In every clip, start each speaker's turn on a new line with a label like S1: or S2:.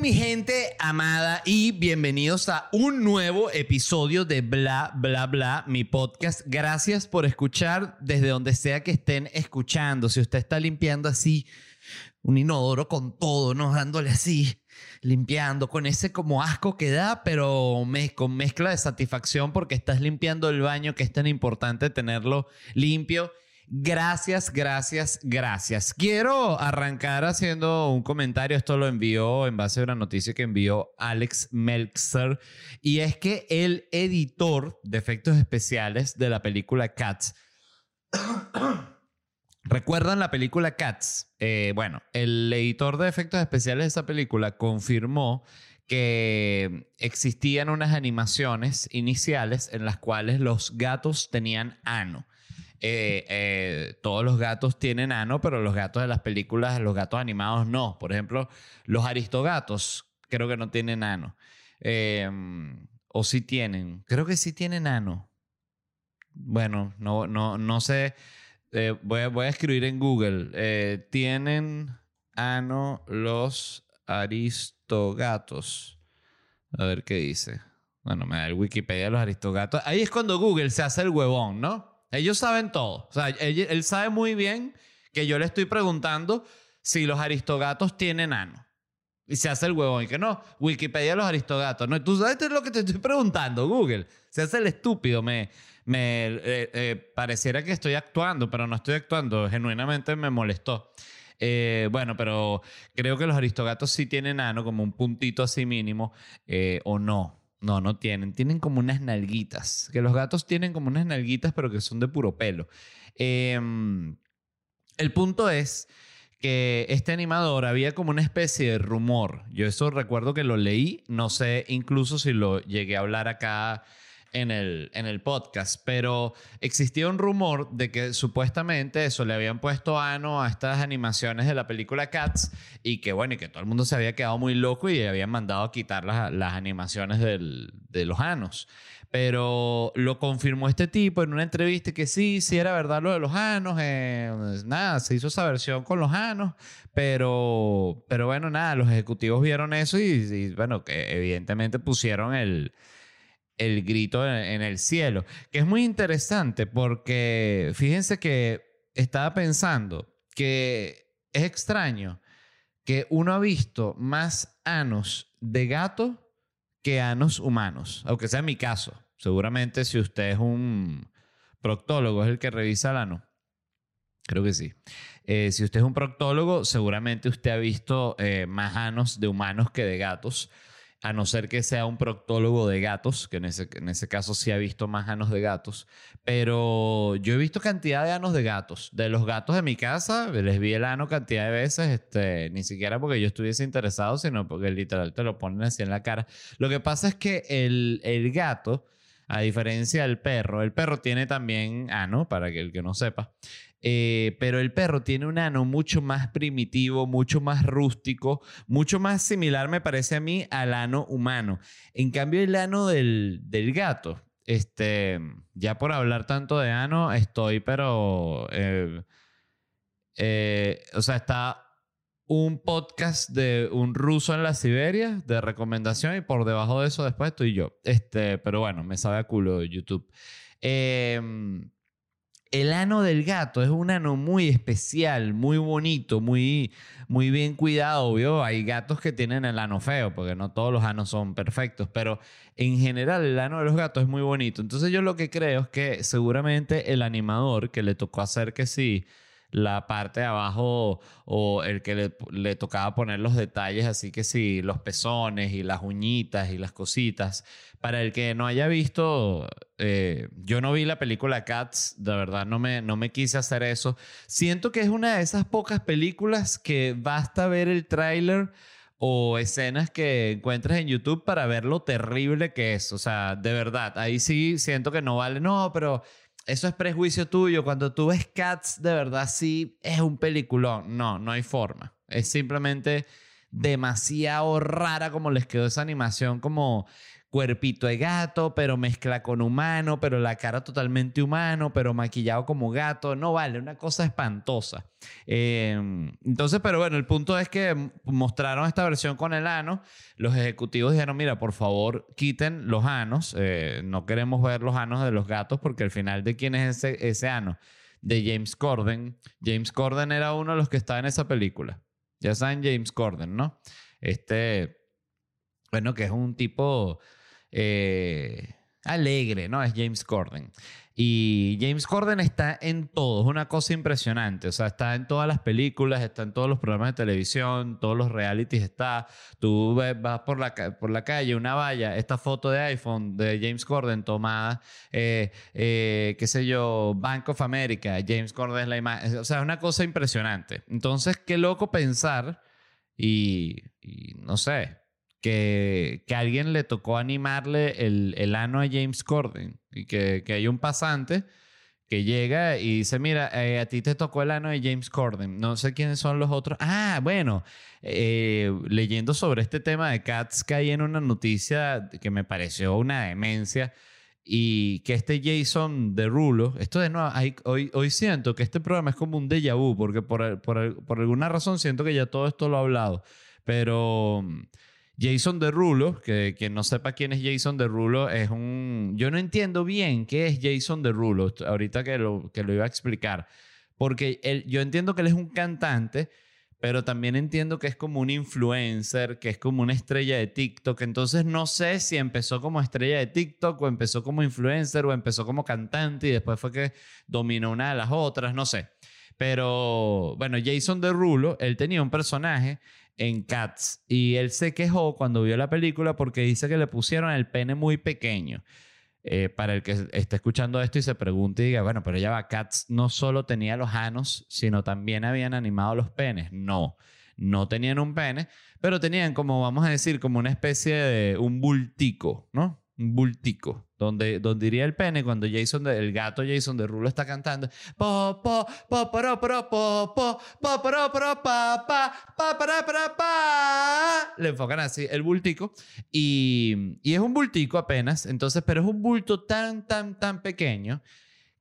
S1: Mi gente amada y bienvenidos a un nuevo episodio de Bla Bla Bla, mi podcast. Gracias por escuchar desde donde sea que estén escuchando. Si usted está limpiando así un inodoro con todo, ¿no? Dándole así, limpiando con ese como asco que da, pero con mezcla de satisfacción porque estás limpiando el baño que es tan importante tenerlo limpio. Gracias, gracias, gracias. Quiero arrancar haciendo un comentario. Esto lo envió en base a una noticia que envió Alex Meltzer. Y es que el editor de efectos especiales de la película Cats. ¿Recuerdan la película Cats? Eh, bueno, el editor de efectos especiales de esa película confirmó que existían unas animaciones iniciales en las cuales los gatos tenían ano. Eh, eh, todos los gatos tienen ano, pero los gatos de las películas, los gatos animados no. Por ejemplo, los aristogatos creo que no tienen ano. Em, o sí tienen. Creo que sí tienen ano. Bueno, no, no, no sé. Eh, voy, a, voy, a, escribir en Google. ¿Tienen ano los aristogatos? A ver qué dice. Bueno, me da el Wikipedia de los aristogatos. Ahí es cuando Google se hace el huevón, ¿no? Ellos saben todo. O sea, él, sabe muy bien que yo le estoy preguntando si los aristogatos tienen ano. Y se hace el huevón. Y que no, Wikipedia los aristogatos. No, tú sabes lo que te estoy preguntando, Google. Se hace el estúpido. Me, me eh, eh, pareciera que estoy actuando, pero no estoy actuando. Genuinamente me molestó. Eh, bueno, pero creo que los aristogatos sí tienen ano, como un puntito así mínimo, o no. No, no tienen. Tienen como unas nalguitas. Que los gatos tienen como unas nalguitas, pero que son de puro pelo. Em, el punto es que este animador había como una especie de rumor. Yo eso recuerdo que lo leí. No sé incluso si lo llegué a hablar acá en el, en el podcast, pero existía un rumor de que supuestamente eso le habían puesto ano a estas animaciones de la película Cats y que bueno, y que todo el mundo se había quedado muy loco y habían mandado a quitar las, las animaciones del, de los anos. Pero lo confirmó este tipo en una entrevista que sí, sí era verdad lo de los anos. Eh, nada, se hizo esa versión con los anos. Pero, pero bueno, nada, los ejecutivos vieron eso y, y bueno, que evidentemente pusieron el, el grito en el cielo, que es muy interesante porque fíjense que estaba pensando que es extraño que uno ha visto más anos de gato que anos humanos, aunque sea mi caso. Seguramente si usted es un proctólogo, es el que revisa el ano. Creo que sí. Eh, si usted es un proctólogo, seguramente usted ha visto eh, más anos de humanos que de gatos a no ser que sea un proctólogo de gatos, que en ese, en ese caso sí ha visto más anos de gatos, pero yo he visto cantidad de anos de gatos. De los gatos de mi casa, les vi el ano cantidad de veces, este, ni siquiera porque yo estuviese interesado, sino porque literal te lo ponen así en la cara. Lo que pasa es que el, el gato, a diferencia del perro, el perro tiene también ano, para que el que no sepa, eh, pero el perro tiene un ano mucho más primitivo, mucho más rústico, mucho más similar, me parece a mí, al ano humano. En cambio, el ano del, del gato, este, ya por hablar tanto de ano, estoy, pero, eh, eh, o sea, está un podcast de un ruso en la Siberia de recomendación y por debajo de eso después estoy yo. Este, pero bueno, me sabe a culo YouTube. Eh, el ano del gato es un ano muy especial, muy bonito, muy, muy bien cuidado, ¿vio? Hay gatos que tienen el ano feo, porque no todos los anos son perfectos, pero en general el ano de los gatos es muy bonito. Entonces yo lo que creo es que seguramente el animador que le tocó hacer que sí, la parte de abajo o el que le, tocaba poner los detalles, así que sí, los pezones y las uñitas y las cositas. Para el que no haya visto, eh, yo no vi la película Cats, de verdad no me, no me quise hacer eso. Siento que es una de esas pocas películas que basta ver el tráiler o escenas que encuentres en YouTube para ver lo terrible que es. O sea, de verdad, ahí sí siento que no vale. No, pero eso es prejuicio tuyo. Cuando tú ves Cats, de verdad sí es un peliculón. No, no hay forma. Es simplemente demasiado rara como les quedó esa animación, como, cuerpito de gato, pero mezcla con humano, pero la cara totalmente humano, pero maquillado como gato. No vale, una cosa espantosa. Em, entonces, pero bueno, el punto es que mostraron esta versión con el ano. Los ejecutivos dijeron, mira, por favor, quiten los anos. Eh, no queremos ver los anos de los gatos porque al final de quién es ese, ese ano. De James Corden. James Corden era uno de los que estaba en esa película. Ya saben James Corden, ¿no? Este, bueno, que es un tipo eh, alegre, ¿no? Es James Corden. Y James Corden está en todo, es una cosa impresionante. O sea, está en todas las películas, está en todos los programas de televisión, todos los realities está. Tú vas por la, por la calle, una valla, esta foto de iPhone de James Corden tomada, eh, eh, qué sé yo, Bank of America, James Corden es la imagen. O sea, es una cosa impresionante. Entonces, qué loco pensar y no sé, que, que alguien le tocó animarle el, el ano a James Corden y que, que, hay un pasante que llega y dice, mira, eh, a ti te tocó el ano de James Corden. No sé quiénes son los otros. Ah, bueno, eh, leyendo sobre este tema de Cats, caí en una noticia que me pareció una demencia y que este Jason Derulo, esto de nuevo, hoy, hoy siento que este programa es como un déjà vu, porque por, por, por alguna razón siento que ya todo esto lo he hablado, pero Jason Derulo, que quien no sepa quién es Jason Derulo, es un... Yo no entiendo bien qué es Jason Derulo, ahorita que lo, que lo iba a explicar, porque él, yo entiendo que él es un cantante, pero también entiendo que es como un influencer, que es como una estrella de TikTok, entonces no sé si empezó como estrella de TikTok o empezó como influencer o empezó como cantante y después fue que dominó una de las otras, no sé. Pero bueno, Jason Derulo, él tenía un personaje en Cats. Y él se quejó cuando vio la película porque dice que le pusieron el pene muy pequeño. Eh, para el que esté escuchando esto y se pregunte y diga, bueno, pero ya va, Cats no solo tenía los anos, sino también habían animado los penes. No, no tenían un pene, pero tenían como, vamos a decir, como una especie de un bultico, ¿no? un bultico, donde, donde iría el pene cuando Jason, de, el gato Jason de Rulo está cantando. Po. Le enfocan así el bultico. Y, es un bultico apenas, pero es un bulto tan, tan, tan pequeño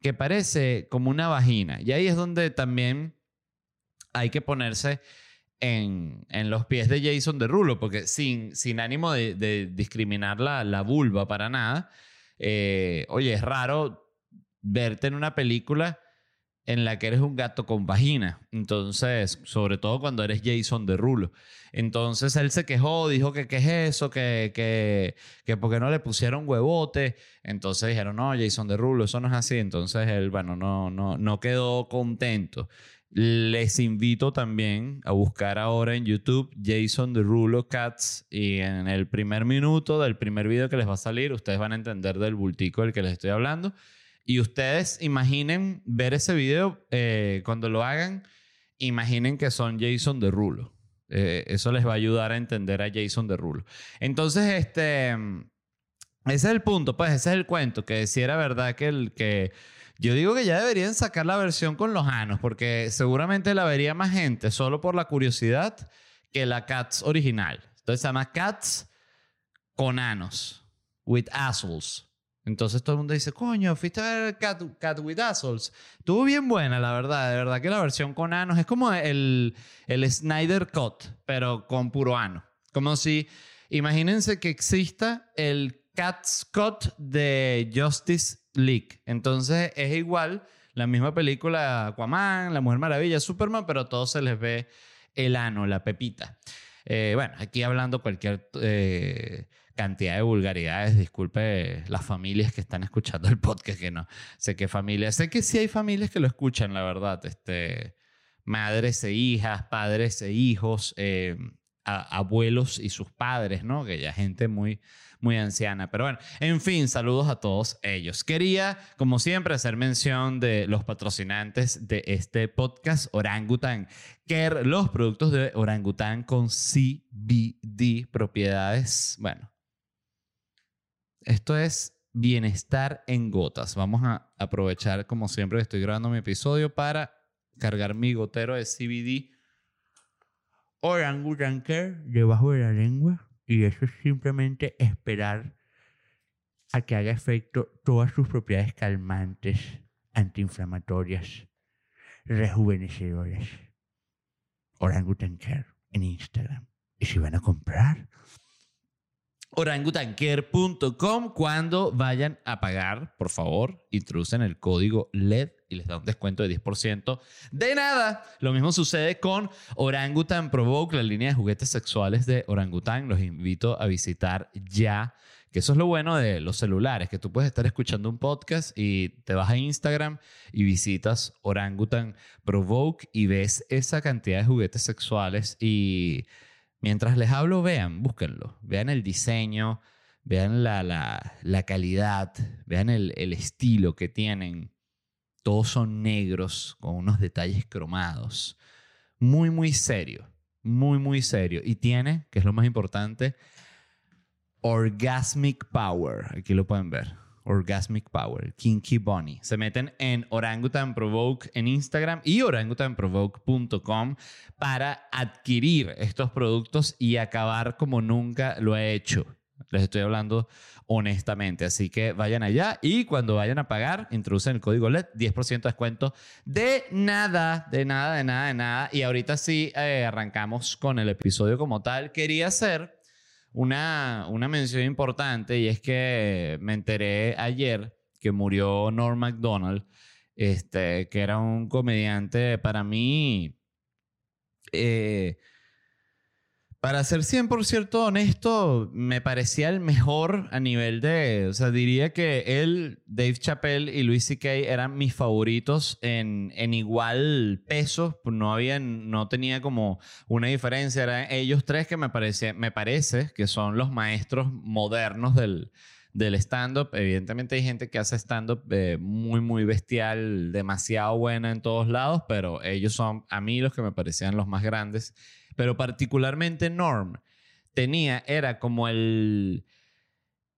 S1: que parece como una vagina. Y ahí es donde también hay que ponerse en, los pies de Jason de Rulo, porque sin, ánimo de, discriminar la vulva para nada, eh, oye, es raro verte en una película en la que eres un gato con vagina. Entonces, sobre todo cuando eres Jason Derulo. Entonces él se quejó, dijo que qué es eso, que, que, que por qué no le pusieron huevote. Entonces dijeron, no, Jason Derulo, eso no es así. Entonces él, bueno, no, no, no quedó contento. Les invito también a buscar ahora en YouTube Jason Derulo Cats y en el primer minuto del primer video que les va a salir ustedes van a entender del bultico del que les estoy hablando y ustedes imaginen ver ese video eh, cuando lo hagan imaginen que son Jason Derulo eh, eso les va a ayudar a entender a Jason Derulo entonces este ese es el punto pues ese es el cuento que si era verdad que el que yo digo que ya deberían sacar la versión con los anos, porque seguramente la vería más gente solo por la curiosidad que la Cats original. Entonces se llama Cats con anos, with assholes. Entonces todo el mundo dice, coño, fuiste a ver Cat, Cat with Assholes. Estuvo bien buena, la verdad. De verdad que la versión con anos es como el, el Snyder Cut, pero con puro ano. Como si, imagínense que exista el Cat's Cut de Justice League. Entonces es igual la misma película Aquaman, La Mujer Maravilla, Superman, pero a todos se les ve el ano, la pepita. Eh, bueno, aquí hablando cualquier eh, cantidad de vulgaridades, disculpe las familias que están escuchando el podcast, que no sé qué familias, sé que sí hay familias que lo escuchan, la verdad, este, madres e hijas, padres e hijos, eh, abuelos y sus padres, ¿no? Que ya gente muy muy anciana. Pero bueno, en fin, saludos a todos ellos. Quería, como siempre, hacer mención de los patrocinantes de este podcast, Orangutan Care, los productos de Orangutan con CBD, propiedades, bueno. Esto es bienestar en gotas. Vamos a aprovechar, como siempre, estoy grabando mi episodio para cargar mi gotero de CBD Orangutan Care debajo de la lengua y eso es simplemente esperar
S2: a que haga efecto todas sus propiedades calmantes, antiinflamatorias, rejuvenecedoras. Orangutan Care en Instagram. Y si van a comprar,
S1: orangutanker.com. Cuando vayan a pagar, por favor, introducen el código LED y les da un descuento de 10%. De nada. Lo mismo sucede con Orangutan Provoke, la línea de juguetes sexuales de Orangutan. Los invito a visitar ya. Que eso es lo bueno de los celulares, que tú puedes estar escuchando un podcast y te vas a Instagram y visitas Orangutan Provoke y ves esa cantidad de juguetes sexuales y Mientras les hablo, vean, búsquenlo. Vean el diseño, vean la, la, calidad, vean el, el, estilo que tienen. Todos son negros con unos detalles cromados. Muy, muy serio. Muy, muy serio. Y tiene, que es lo más importante, Orgasmic Power. Aquí lo pueden ver. Orgasmic Power, Kinky Bunny. Se meten en Orangutan Provoke en Instagram y orangutanprovoke.com para adquirir estos productos y acabar como nunca lo he hecho. Les estoy hablando honestamente. Así que vayan allá y cuando vayan a pagar, introducen el código LED, 10% de descuento. De nada, de nada, de nada, de nada. Y ahorita sí eh, arrancamos con el episodio como tal. Quería hacer una, una mención importante y es que me enteré ayer que murió Norm MacDonald, este, que era un comediante para mí. Eh, para ser 100% honesto, me parecía el mejor a nivel de, o sea, diría que él, Dave Chappelle y Louis C.K. eran mis favoritos en, en igual peso, no había, no tenía como una diferencia, eran ellos tres que me, parece, me parece que son los maestros modernos del, del stand-up. Evidentemente hay gente que hace stand-up eh, muy, muy bestial, demasiado buena en todos lados, pero ellos son a mí los que me parecían los más grandes pero particularmente Norm tenía, era como el,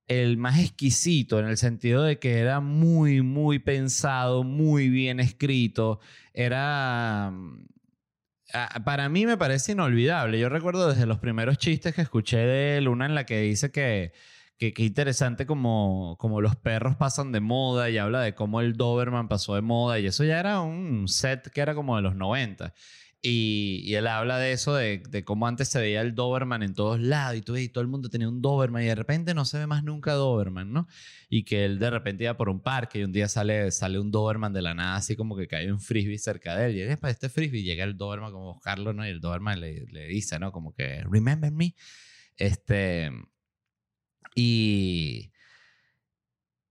S1: el más exquisito en el sentido de que era muy, muy pensado, muy bien escrito, era... Ah, para mí me parece inolvidable. Yo recuerdo desde los primeros chistes que escuché de él, una en la que dice que que, interesante como, como los perros pasan de moda y habla de cómo el Doberman pasó de moda y eso ya era un set que era como de los 90. Y, él habla de eso, de, de, cómo antes se veía el Doberman en todos lados y, tú, y todo el mundo tenía un Doberman y de repente no se ve más nunca Doberman, ¿no? Y que él de repente iba por un parque y un día sale, sale un Doberman de la nada, así como que cae un frisbee cerca de él. Y él, para este frisbee, llega el Doberman como a buscarlo, ¿no? Y el Doberman le, le dice, ¿no? Como que, remember me. Este. Y.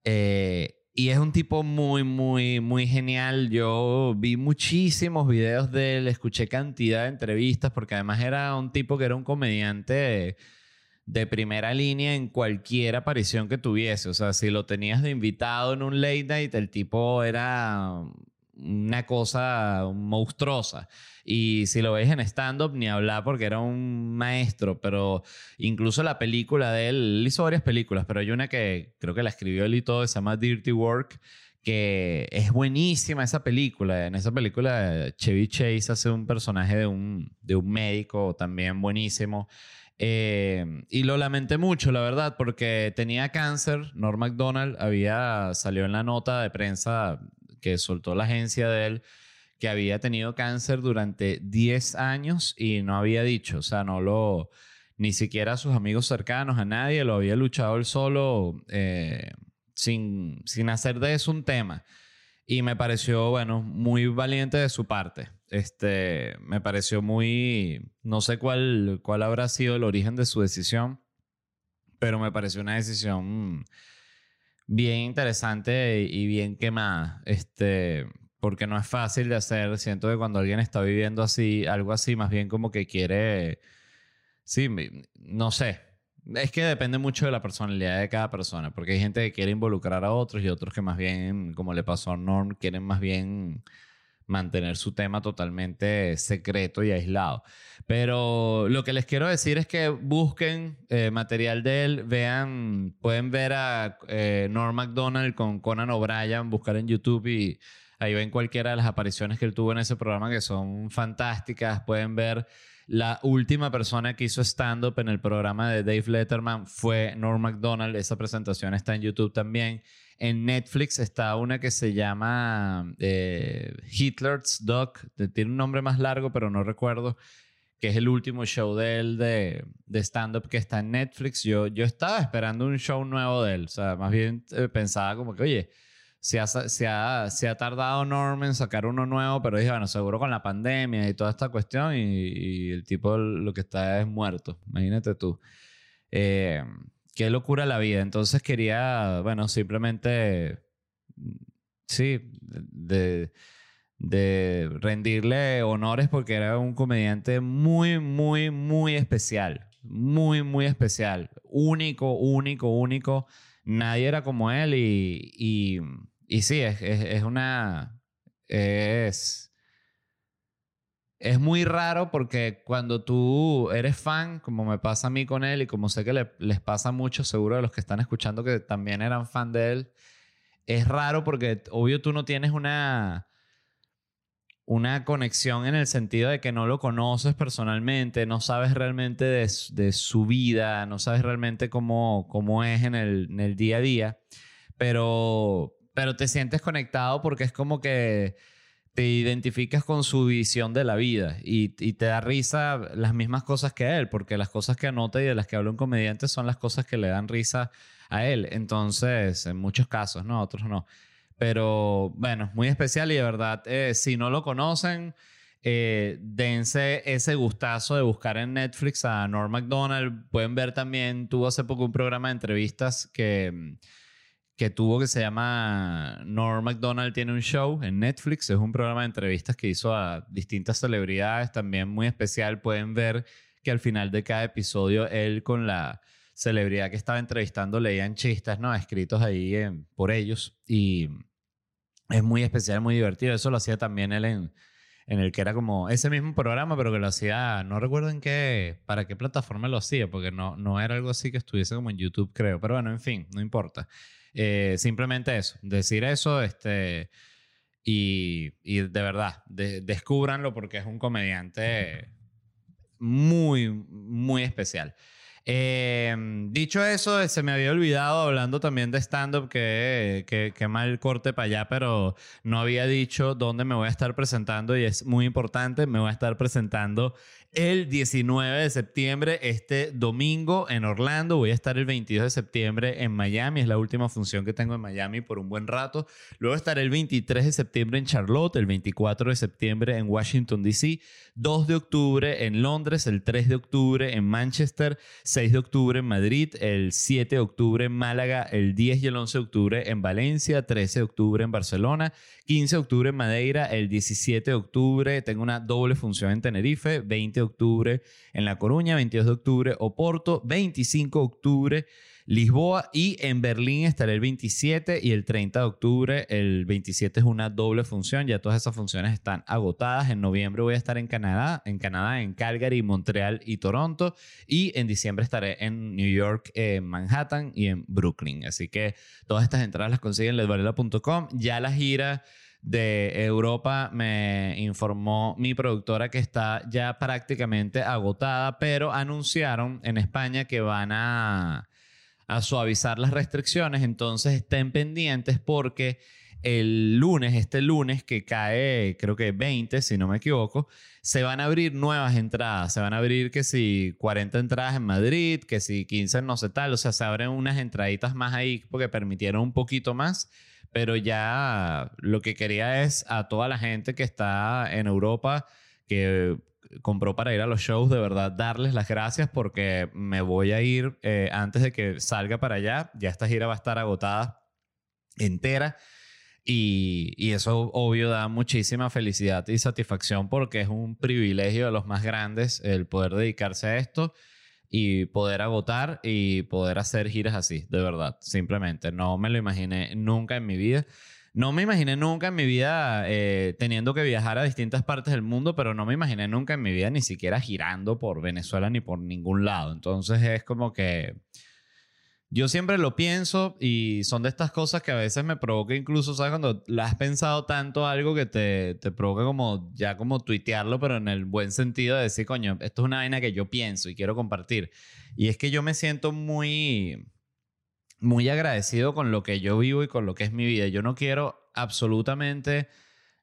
S1: Eh, y es un tipo muy, muy, muy genial. Yo vi muchísimos videos de él, escuché cantidad de entrevistas, porque además era un tipo que era un comediante de, primera línea en cualquier aparición que tuviese. O sea, si lo tenías de invitado en un late night, el tipo era una cosa monstruosa. Y si lo ves en stand-up, ni hablar porque era un maestro, pero incluso la película de él, él hizo varias películas, pero hay una que creo que la escribió él y todo, se llama Dirty Work, que es buenísima esa película. En esa película Chevy Chase hace un personaje de un, de un médico también buenísimo. Eh, y lo lamenté mucho, la verdad, porque tenía cáncer. Norm MacDonald había salió en la nota de prensa que soltó la agencia de él que había tenido cáncer durante 10 años y no había dicho, o sea, no lo, ni siquiera a sus amigos cercanos, a nadie, lo había luchado él solo eh, sin, sin hacer de eso un tema. Y me pareció, bueno, muy valiente de su parte. Este, me pareció muy, no sé cuál, cuál habrá sido el origen de su decisión, pero me pareció una decisión bien interesante y bien quemada. Este, porque no es fácil de hacer. Siento que cuando alguien está viviendo así, algo así, más bien como que quiere, sí, no sé. Es que depende mucho de la personalidad de cada persona, porque hay gente que quiere involucrar a otros y otros que más bien, como le pasó a Norm, quieren más bien mantener su tema totalmente secreto y aislado. Pero lo que les quiero decir es que busquen eh, material de él, vean, pueden ver a eh, Norm MacDonald con Conan O'Brien, buscar en YouTube y Ahí ven cualquiera de las apariciones que él tuvo en ese programa que son fantásticas. Pueden ver la última persona que hizo stand-up en el programa de Dave Letterman fue Norm MacDonald. Esa presentación está en YouTube también. En Netflix está una que se llama eh, Hitler's Doc. Tiene un nombre más largo, pero no recuerdo. Que es el último show de él de, de stand-up que está en Netflix. Yo, yo estaba esperando un show nuevo de él. O sea, más bien eh, pensaba como que, oye, se ha, se, ha, se ha, tardado Norm en sacar uno nuevo, pero dije, bueno, seguro con la pandemia y toda esta cuestión, y, el tipo lo que está es muerto. Imagínate tú. Eh, qué locura la vida. Entonces quería, bueno, simplemente, sí, de, de rendirle honores porque era un comediante muy, muy, muy especial. Muy, muy especial. Único, único, único. Nadie era como él y, y sí, es, es, es una... Es es muy raro porque cuando tú eres fan, como me pasa a mí con él y como sé que le, les pasa mucho, seguro de los que están escuchando que también eran fan de él, es raro porque obvio tú no tienes una una conexión en el sentido de que no lo conoces personalmente, no sabes realmente de, de su vida, no sabes realmente cómo, cómo es en el, en el día a día, pero, pero te sientes conectado porque es como que te identificas con su visión de la vida y, te da risa las mismas cosas que él, porque las cosas que anota y de las que habla un comediante son las cosas que le dan risa a él. Entonces, en muchos casos, ¿no? Otros no. Pero bueno, muy especial y de verdad, eh, si no lo conocen, eh, dense ese gustazo de buscar en Netflix a Norm MacDonald. Pueden ver también, tuvo hace poco un programa de entrevistas que que tuvo que se llama Norm MacDonald tiene un show en Netflix, es un programa de entrevistas que hizo a distintas celebridades, también muy especial, pueden ver que al final de cada episodio él con la celebridad que estaba entrevistando leían chistes, ¿no? Escritos ahí por ellos. Y es muy especial, muy divertido, eso lo hacía también él en, en el que era como ese mismo programa, pero que lo hacía, no recuerdo en qué, para qué plataforma lo hacía, porque no, no era algo así que estuviese como en YouTube, creo, pero bueno, en fin, no importa. Eh, simplemente eso, decir eso, este, y, y de verdad, de, descúbranlo porque es un comediante muy, muy especial. Eh, dicho eso, se me había olvidado, hablando también de stand-up, que, que, que, mal corte para allá, pero no había dicho dónde me voy a estar presentando y es muy importante, me voy a estar presentando el 19 de septiembre, este domingo en Orlando. Voy a estar el 22 de septiembre en Miami. Es la última función que tengo en Miami por un buen rato. Luego estaré el 23 de septiembre en Charlotte, el 24 de septiembre en Washington, D.C., 2 de octubre en Londres, el 3 de octubre en Manchester, 6 de octubre en Madrid, el 7 de octubre en Málaga, el 10 y el 11 de octubre en Valencia, 13 de octubre en Barcelona, 15 de octubre en Madeira, el 17 de octubre tengo una doble función en Tenerife, 20 de octubre en La Coruña, 22 de octubre Oporto, 25 de octubre Lisboa y en Berlín estaré el 27 y el 30 de octubre. El 27 es una doble función, ya todas esas funciones están agotadas. En noviembre voy a estar en Canadá, en Canadá, en Calgary, Montreal y Toronto. Y en diciembre estaré en New York, en Manhattan y en Brooklyn. Así que todas estas entradas las consiguen en ledvarela.com. Ya la gira de Europa me informó mi productora que está ya prácticamente agotada, pero anunciaron en España que van a suavizar las restricciones, entonces estén pendientes porque el lunes, este lunes que cae, creo que 20, si no me equivoco, se van a abrir nuevas entradas. Se van a abrir que si 40 entradas en Madrid, que si 15 no sé tal. O sea, se abren unas entraditas más ahí porque permitieron un poquito más. Pero ya lo que quería es a toda la gente que está en Europa, que compró para ir a los shows, de verdad darles las gracias porque me voy a ir eh, antes de que salga para allá. Ya esta gira va a estar agotada entera. Y, y, eso obvio da muchísima felicidad y satisfacción porque es un privilegio de los más grandes el poder dedicarse a esto y poder agotar y poder hacer giras así, de verdad, simplemente. No me lo imaginé nunca en mi vida. No me imaginé nunca en mi vida eh, teniendo que viajar a distintas partes del mundo, pero no me imaginé nunca en mi vida ni siquiera girando por Venezuela ni por ningún lado. Entonces es como que yo siempre lo pienso y son de estas cosas que a veces me provoca incluso, ¿sabes? Cuando la has pensado tanto algo que te, te provoca como ya como tuitearlo, pero en el buen sentido de decir, coño, esto es una vaina que yo pienso y quiero compartir. Y es que yo me siento muy, muy agradecido con lo que yo vivo y con lo que es mi vida. Yo no quiero absolutamente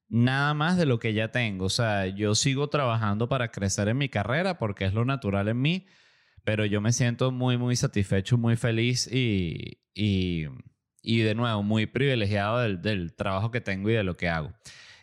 S1: nada más de lo que ya tengo. O sea, yo sigo trabajando para crecer en mi carrera porque es lo natural en mí pero yo me siento muy, muy satisfecho, muy feliz y, y, y de nuevo, muy privilegiado del, del, trabajo que tengo y de lo que hago.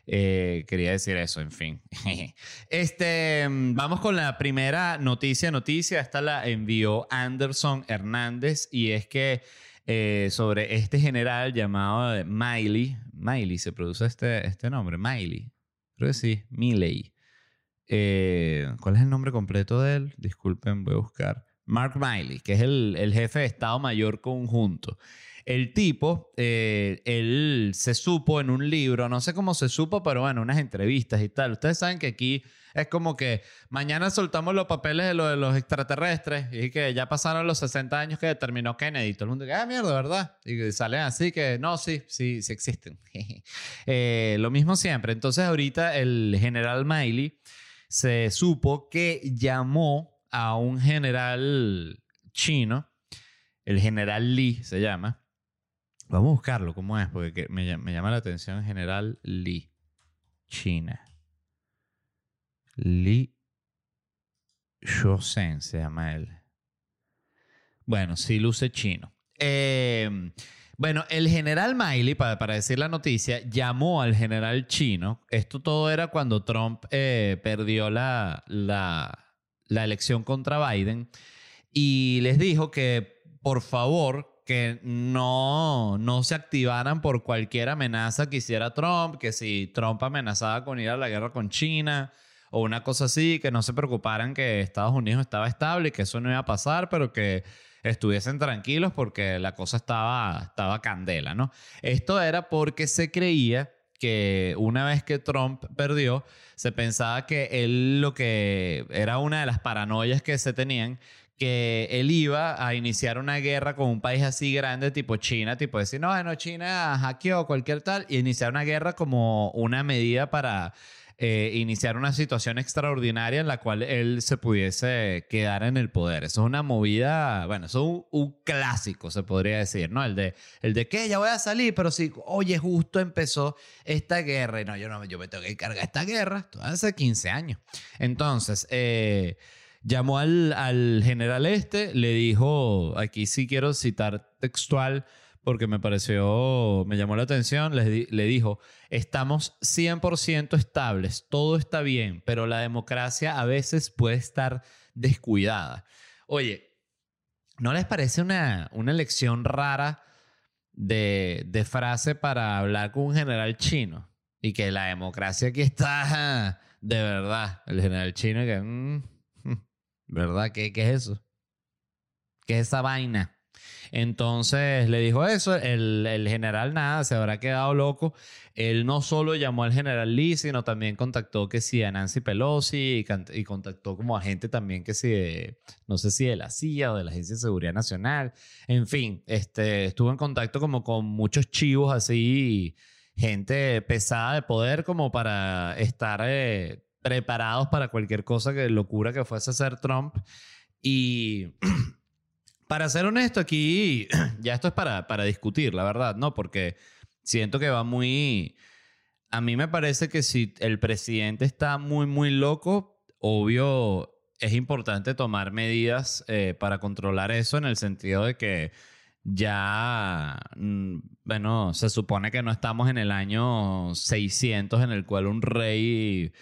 S1: Eh, quería decir eso, en fin. este, vamos con la primera noticia. Noticia, esta la envió Anderson Hernández y es que eh, sobre este general llamado Miley, Miley, se produce este, este nombre, Miley, creo que sí, Miley. Eh, ¿Cuál es el nombre completo de él? Disculpen, voy a buscar. Mark Miley, que es el, el jefe de Estado Mayor Conjunto. El tipo, eh, él se supo en un libro, no sé cómo se supo, pero bueno, unas entrevistas y tal. Ustedes saben que aquí es como que mañana soltamos los papeles de lo de los extraterrestres y que ya pasaron los 60 años que determinó Kennedy. Todo el mundo ah, mierda, ¿verdad? Y salen así que, no, sí, sí, sí existen. eh, lo mismo siempre. Entonces ahorita el general Miley se supo que llamó a un general chino, el general Li se llama. Vamos a buscarlo, ¿cómo es? Porque me, llama la atención general Li, China. Li Shosen se llama él. Bueno, sí luce chino. Eh, bueno, el general Miley, para, decir la noticia, llamó al general chino. Esto todo era cuando Trump eh, perdió la, la, elección contra Biden. Y les dijo que, por favor, que no, no se activaran por cualquier amenaza que hiciera Trump, que si Trump amenazaba con ir a la guerra con China o una cosa así, que no se preocuparan que Estados Unidos estaba estable y que eso no iba a pasar, pero que estuviesen tranquilos porque la cosa estaba, estaba candela, ¿no? Esto era porque se creía que una vez que Trump perdió, se pensaba que él lo que era una de las paranoias que se tenían, que él iba a iniciar una guerra con un país así grande, tipo China, tipo decir, no, no, China hackeó cualquier tal, y iniciar una guerra como una medida para eh, iniciar una situación extraordinaria en la cual él se pudiese quedar en el poder. Eso es una movida, bueno, eso es un, clásico, se podría decir, ¿no? El de, el de que ya voy a salir, pero si, oye, justo empezó esta guerra, y no, yo no, yo me tengo que cargar esta guerra, hace 15 años. Entonces, eh, llamó al, al general este, le dijo, aquí sí quiero citar textual, porque me pareció, me llamó la atención, le, le dijo, estamos 100% estables, todo está bien, pero la democracia a veces puede estar descuidada. Oye, ¿no les parece una, una lección rara de, de frase para hablar con un general chino? Y que la democracia aquí está de verdad. El general chino que... Mm, ¿Verdad? ¿Qué, ¿Qué es eso? ¿Qué es esa vaina? Entonces le dijo eso, el, general nada, se habrá quedado loco. Él no solo llamó al general Lee, sino también contactó que sí a Nancy Pelosi y, contactó como a gente también que sí, no sé si de la CIA o de la Agencia de Seguridad Nacional. En fin, este, estuvo en contacto como con muchos chivos así, gente pesada de poder como para estar eh, preparados para cualquier cosa que locura que fuese ser Trump. Y Para ser honesto, aquí ya esto es para, para discutir, la verdad, ¿no? Porque siento que va muy... A mí me parece que si el presidente está muy, muy loco, obvio, es importante tomar medidas eh, para controlar eso en el sentido de que ya, mm, bueno, se supone que no estamos en el año 600 en el cual un rey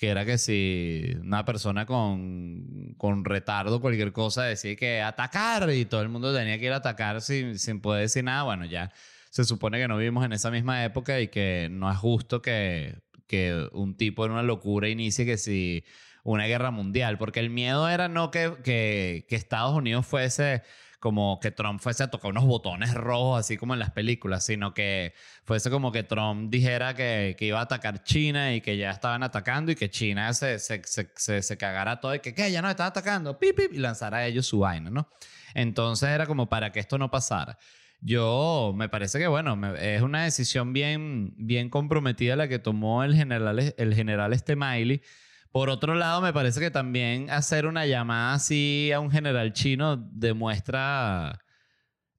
S1: que era que si una persona con, con retardo, cualquier cosa, decía que atacar y todo el mundo tenía que ir a atacar sin, sin poder decir nada, bueno, ya se supone que no vivimos en esa misma época y que no es justo que, que un tipo en una locura inicie que si una guerra mundial, porque el miedo era no que, que, que Estados Unidos fuese como que Trump fuese a tocar unos botones rojos, así como en las películas, sino que fuese como que Trump dijera que, que iba a atacar China y que ya estaban atacando y que China se, se, se, se, cagara todo y que, ¿qué? Ya nos están atacando, pip, pip, y lanzara a ellos su vaina, ¿no? Entonces era como para que esto no pasara. Yo me parece que, bueno, es una decisión bien, bien comprometida la que tomó el general, el general este Miley por otro lado, me parece que también hacer una llamada así a un general chino demuestra,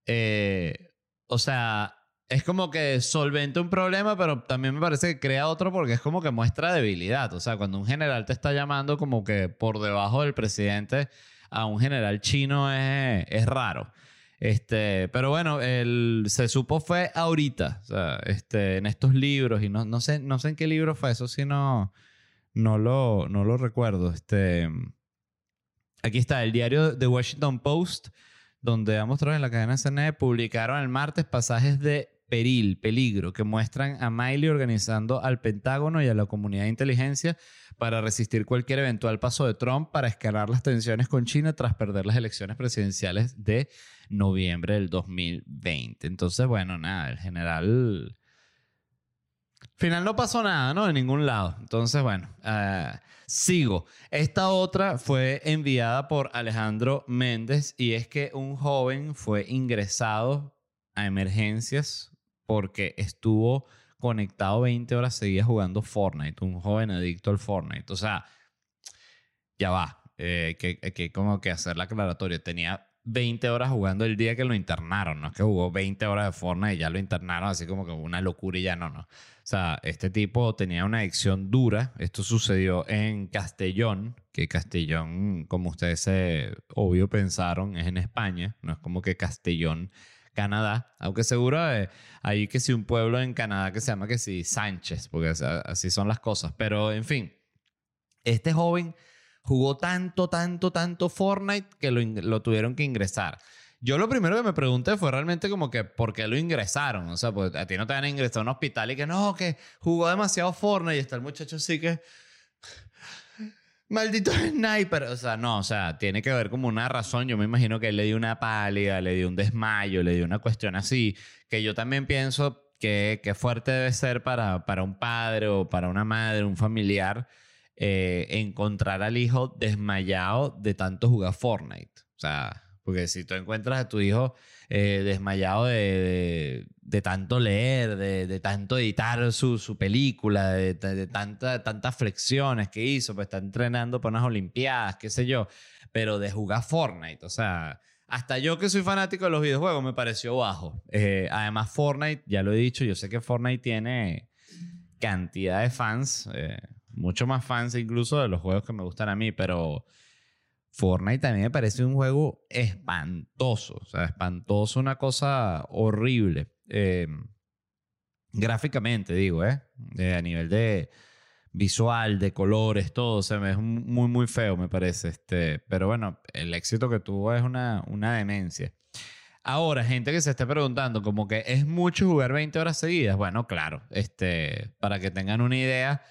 S1: eh, o sea, es como que solventa un problema, pero también me parece que crea otro porque es como que muestra debilidad. O sea, cuando un general te está llamando como que por debajo del presidente a un general chino es, es raro. Este, pero bueno, el, se supo fue ahorita, o sea, este, en estos libros, y no, no, sé, no sé en qué libro fue eso, sino no lo, no lo recuerdo. Este, aquí está, el diario The Washington Post, donde ha mostrado en la cadena CNN, publicaron el martes pasajes de peril, peligro, que muestran a Miley organizando al Pentágono y a la comunidad de inteligencia para resistir cualquier eventual paso de Trump para escalar las tensiones con China tras perder las elecciones presidenciales de noviembre del 2020. Entonces, bueno, nada, el general final no pasó nada, ¿no? De ningún lado. Entonces, bueno, eh, sigo. Esta otra fue enviada por Alejandro Méndez y es que un joven fue ingresado a emergencias porque estuvo conectado 20 horas seguidas jugando Fortnite. Un joven adicto al Fortnite. O sea, ya va. Eh, que, que como que hacer la aclaratoria. Tenía 20 horas jugando el día que lo internaron. No es que jugó 20 horas de Fortnite y ya lo internaron así como que una locura y ya no, no. Sea, este tipo tenía una adicción dura. Esto sucedió en Castellón, que Castellón, como ustedes se obvio pensaron, es en España. No es como que Castellón, Canadá. Aunque seguro hay que un pueblo en Canadá que se llama que Sánchez, porque así son las cosas. Pero, en fin, este joven jugó tanto, tanto, tanto Fortnite que lo, lo tuvieron que ingresar. Yo lo primero que me pregunté fue realmente como que por qué lo ingresaron. O sea, pues a ti no te van a ingresar a un hospital y que no, que jugó demasiado Fortnite y está el muchacho así que... Maldito sniper. O sea, no, o sea, tiene que ver como una razón. Yo me imagino que él le dio una pálida, le dio un desmayo, le dio una cuestión así, que yo también pienso que, que fuerte debe ser para, para un padre o para una madre, un familiar, eh, encontrar al hijo desmayado de tanto jugar Fortnite. O sea, porque si tú encuentras a tu hijo eh, desmayado de, de, tanto leer, de, de tanto editar su, su película, de, tanta, tantas flexiones que hizo, pues está entrenando para unas Olimpiadas, qué sé yo, pero de jugar Fortnite, o sea, hasta yo que soy fanático de los videojuegos me pareció bajo. Eh, además, Fortnite, ya lo he dicho, yo sé que Fortnite tiene cantidad de fans, eh, mucho más fans incluso de los juegos que me gustan a mí, pero Fortnite también me parece un juego espantoso. O sea, espantoso, una cosa horrible. Eh, gráficamente, digo, ¿eh? a nivel de visual, de colores, todo. O sea, es muy, muy feo, me parece. Este, pero bueno, el éxito que tuvo es una, una demencia. Ahora, gente que se esté preguntando, como que es mucho jugar 20 horas seguidas. Bueno, claro, este, para que tengan una idea,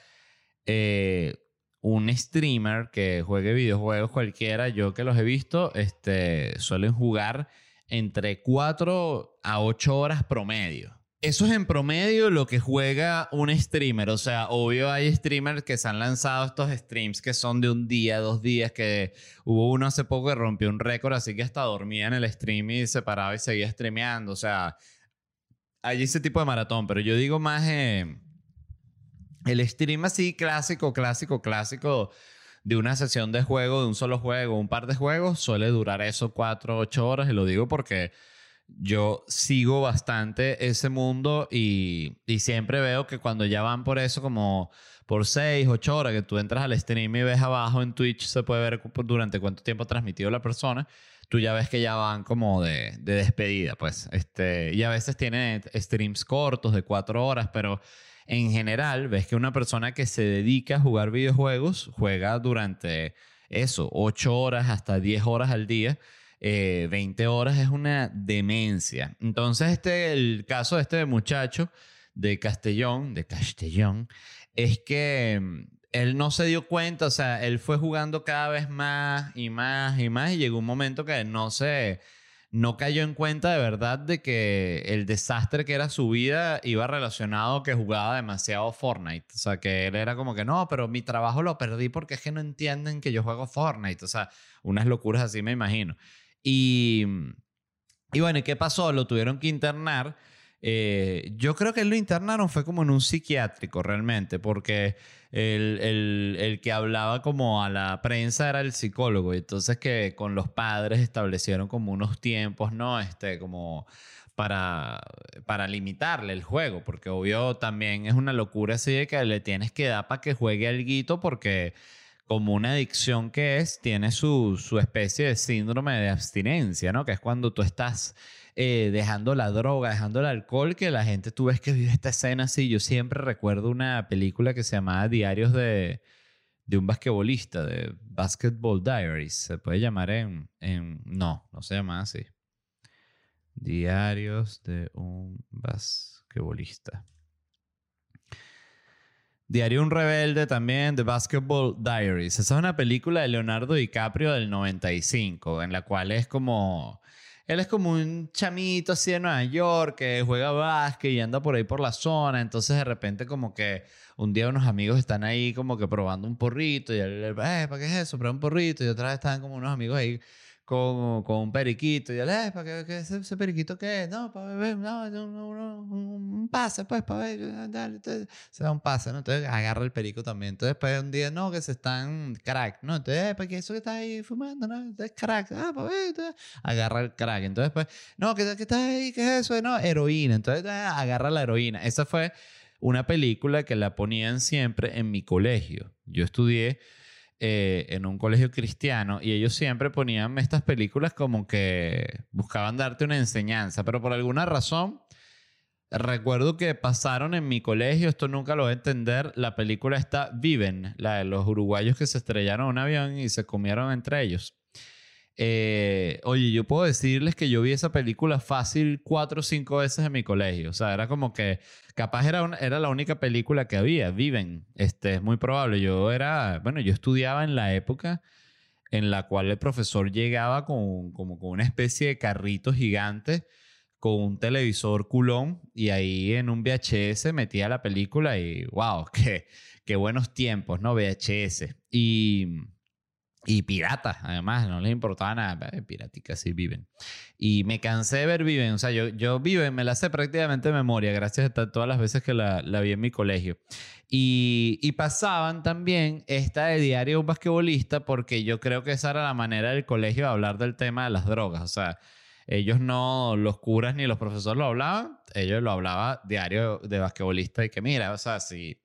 S1: eh, un streamer que juegue videojuegos cualquiera, yo que los he visto, este, suelen jugar entre 4 a 8 horas promedio. Eso es en promedio lo que juega un streamer. O sea, obvio hay streamers que se han lanzado estos streams que son de un día, dos días, que hubo uno hace poco que rompió un récord, así que hasta dormía en el stream y se paraba y seguía streameando. O sea, hay ese tipo de maratón, pero yo digo más... Eh, el stream así clásico, clásico, clásico de una sesión de juego, de un solo juego, un par de juegos, suele durar eso cuatro, ocho horas. Y lo digo porque yo sigo bastante ese mundo y, y, siempre veo que cuando ya van por eso como por seis, ocho horas, que tú entras al stream y ves abajo en Twitch, se puede ver durante cuánto tiempo ha transmitido la persona, tú ya ves que ya van como de, de despedida, pues. Este, y a veces tienen streams cortos de cuatro horas, pero en general ves que una persona que se dedica a jugar videojuegos juega durante eso, 8 horas hasta 10 horas al día. 20 eh, horas es una demencia. Entonces, este, el caso de este muchacho de Castellón, de Castellón, es que mm, él no se dio cuenta, o sea, él fue jugando cada vez más y más y más y llegó un momento que no se, no cayó en cuenta de verdad de que el desastre que era su vida iba relacionado que jugaba demasiado Fortnite. O sea, que él era como que no, pero mi trabajo lo perdí porque es que no entienden que yo juego Fortnite. O sea, unas locuras así me imagino. Y, y bueno, ¿y qué pasó? Lo tuvieron que internar. Eh, yo creo que lo internaron fue como en un psiquiátrico realmente, porque el, el, el, que hablaba como a la prensa era el psicólogo, y entonces que con los padres establecieron como unos tiempos, ¿no? Este, como para, para limitarle el juego, porque obvio también es una locura así de que le tienes que dar para que juegue algo porque como una adicción que es, tiene su, su especie de síndrome de abstinencia, ¿no? Que es cuando tú estás eh, dejando la droga, dejando el alcohol, que la gente, tú ves que vive esta escena así. Yo siempre recuerdo una película que se llamaba Diarios de, de un basquetbolista, de Basketball Diaries. Se puede llamar en, en... No, no se llama así. Diarios de un basquetbolista. Diario Un Rebelde también, The Basketball Diaries. Esa es una película de Leonardo DiCaprio del 95, en la cual es como él es como un chamito así de Nueva York que juega básquet y anda por ahí por la zona. Entonces de repente como que un día unos amigos están ahí como que probando un porrito y él, eh, ¿para qué es eso? Prueba un porrito. Y otra vez están como unos amigos ahí con, un periquito. Y él, eh, ¿para qué, ese, periquito qué es? No, para beber, no, un, pase, pues, para beber, dale, se da un pase, ¿no? Entonces agarra el perico también. Entonces después un día, no, que se están crack, ¿no? Entonces, eh, ¿para qué eso que está ahí fumando, no? Es crack, ah, para agarra el crack. Entonces después, no, ¿qué, qué está ahí? ¿Qué es eso? No, heroína. Entonces agarra la heroína. Esa fue una película que la ponían siempre en mi colegio. Yo estudié eh, en un colegio cristiano y ellos siempre ponían estas películas como que buscaban darte una enseñanza, pero por alguna razón recuerdo que pasaron en mi colegio, esto nunca lo voy a entender, la película está Viven, la de los uruguayos que se estrellaron en un avión y se comieron entre ellos. Eh, oye, yo puedo decirles que yo vi esa película fácil cuatro o cinco veces en mi colegio. O sea, era como que capaz era, era la única película que había. Viven. Este, es muy probable. Yo era, bueno, yo estudiaba en la época en la cual el profesor llegaba con, como con una especie de carrito gigante con un televisor culón y ahí en un VHS metía la película y wow, qué, qué buenos tiempos, ¿no? VHS. Y y piratas, además, no les importaba nada. Piraticas sí viven. Y me cansé de ver Viven. O sea, yo, yo Viven me la sé prácticamente de memoria, gracias a todas las veces que la, la vi en mi colegio. Y, y, pasaban también esta de diario un basquetbolista, porque yo creo que esa era la manera del colegio de hablar del tema de las drogas. O sea, ellos no, los curas ni los profesores lo hablaban, ellos lo hablaba diario de basquetbolista y que mira, o sea, si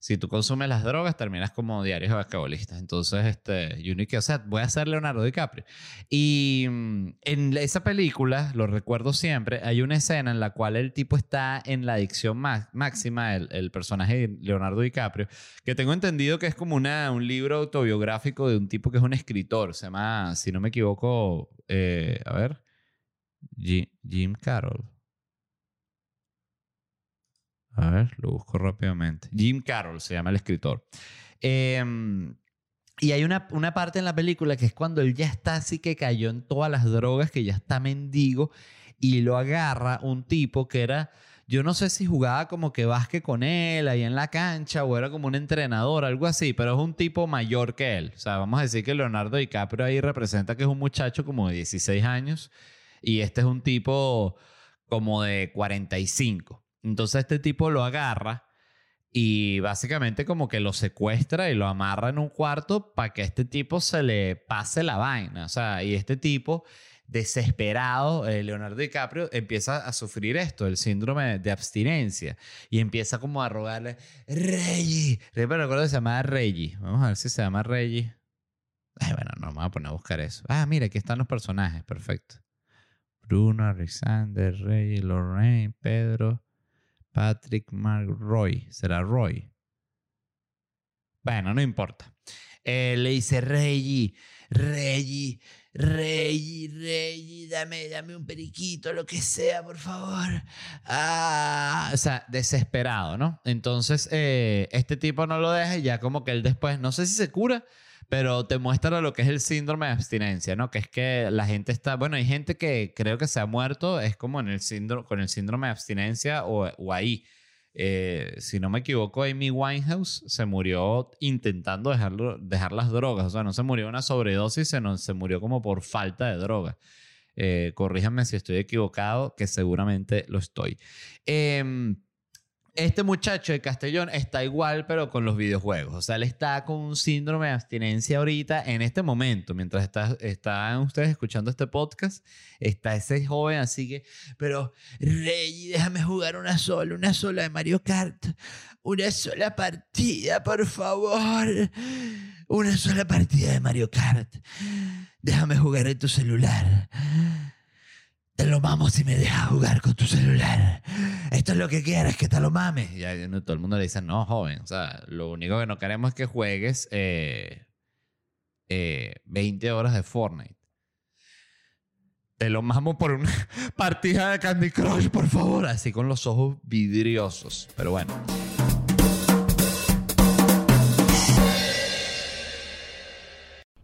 S1: si tú consumes las drogas, terminas como diarios basquetbolistas. Entonces, este, Unique, o sea, voy a ser Leonardo DiCaprio. Y mm, en esa película, lo recuerdo siempre, hay una escena en la cual el tipo está en la adicción máxima, el, el, personaje de Leonardo DiCaprio, que tengo entendido que es como una, un libro autobiográfico de un tipo que es un escritor. Se llama, si no me equivoco, eh, a ver, Jim Carroll. A ver, lo busco rápidamente. Jim Carroll se llama el escritor. Em, y hay una, una parte en la película que es cuando él ya está así que cayó en todas las drogas, que ya está mendigo, y lo agarra un tipo que era, yo no sé si jugaba como que básquet con él ahí en la cancha o era como un entrenador, algo así, pero es un tipo mayor que él. O sea, vamos a decir que Leonardo DiCaprio ahí representa que es un muchacho como de 16 años y este es un tipo como de 45. Entonces este tipo lo agarra y básicamente como que lo secuestra y lo amarra en un cuarto para que este tipo se le pase la vaina. O sea, y este tipo desesperado, eh, Leonardo DiCaprio, empieza a sufrir esto, el síndrome de abstinencia. Y empieza como a rogarle, Reggie. Siempre recuerdo que se llamaba Reggie. Vamos a ver si se llama Reggie. Bueno, no vamos a poner a buscar eso. Ah, mira, aquí están los personajes. Perfecto. Bruno, Alexander, Reggie, Lorraine, Pedro. Patrick Mark Roy. ¿Será Roy? Bueno, no importa. Eh, le dice, Reggie, Reggie,
S2: Rey, Rey, dame, dame un periquito, lo que sea, por favor. Ah,
S1: o sea, desesperado, ¿no? Entonces, eh, este tipo no lo deja y ya como que él después, no sé si se cura, pero te muestra lo que es el síndrome de abstinencia, ¿no? Que es que la gente está, bueno, hay gente que creo que se ha muerto, es como en el síndrome, con el síndrome de abstinencia o, o ahí. Eh, si no me equivoco, Amy Winehouse se murió intentando dejar las drogas. O sea, no se murió de una sobredosis, sino se murió como por falta de droga. Eh, si estoy equivocado, que seguramente lo estoy. Eh, este muchacho de Castellón está igual, pero con los videojuegos. O sea, él está con un síndrome de abstinencia ahorita, en este momento, mientras está, están ustedes escuchando este podcast, está ese joven así que, pero Rey, déjame jugar una sola, una sola de Mario Kart. Una sola partida, por favor. Una sola partida de Mario Kart. Déjame jugar en tu celular. Te lo mamo si me dejas jugar con tu celular. Esto es lo que quieres, que te lo mames. Y todo el mundo le dice, no, joven. O sea, lo único que no queremos es que juegues 20 eh, eh, horas de Fortnite. Te lo mamo por una partida de Candy Crush, por favor. Así con los ojos vidriosos. Pero bueno.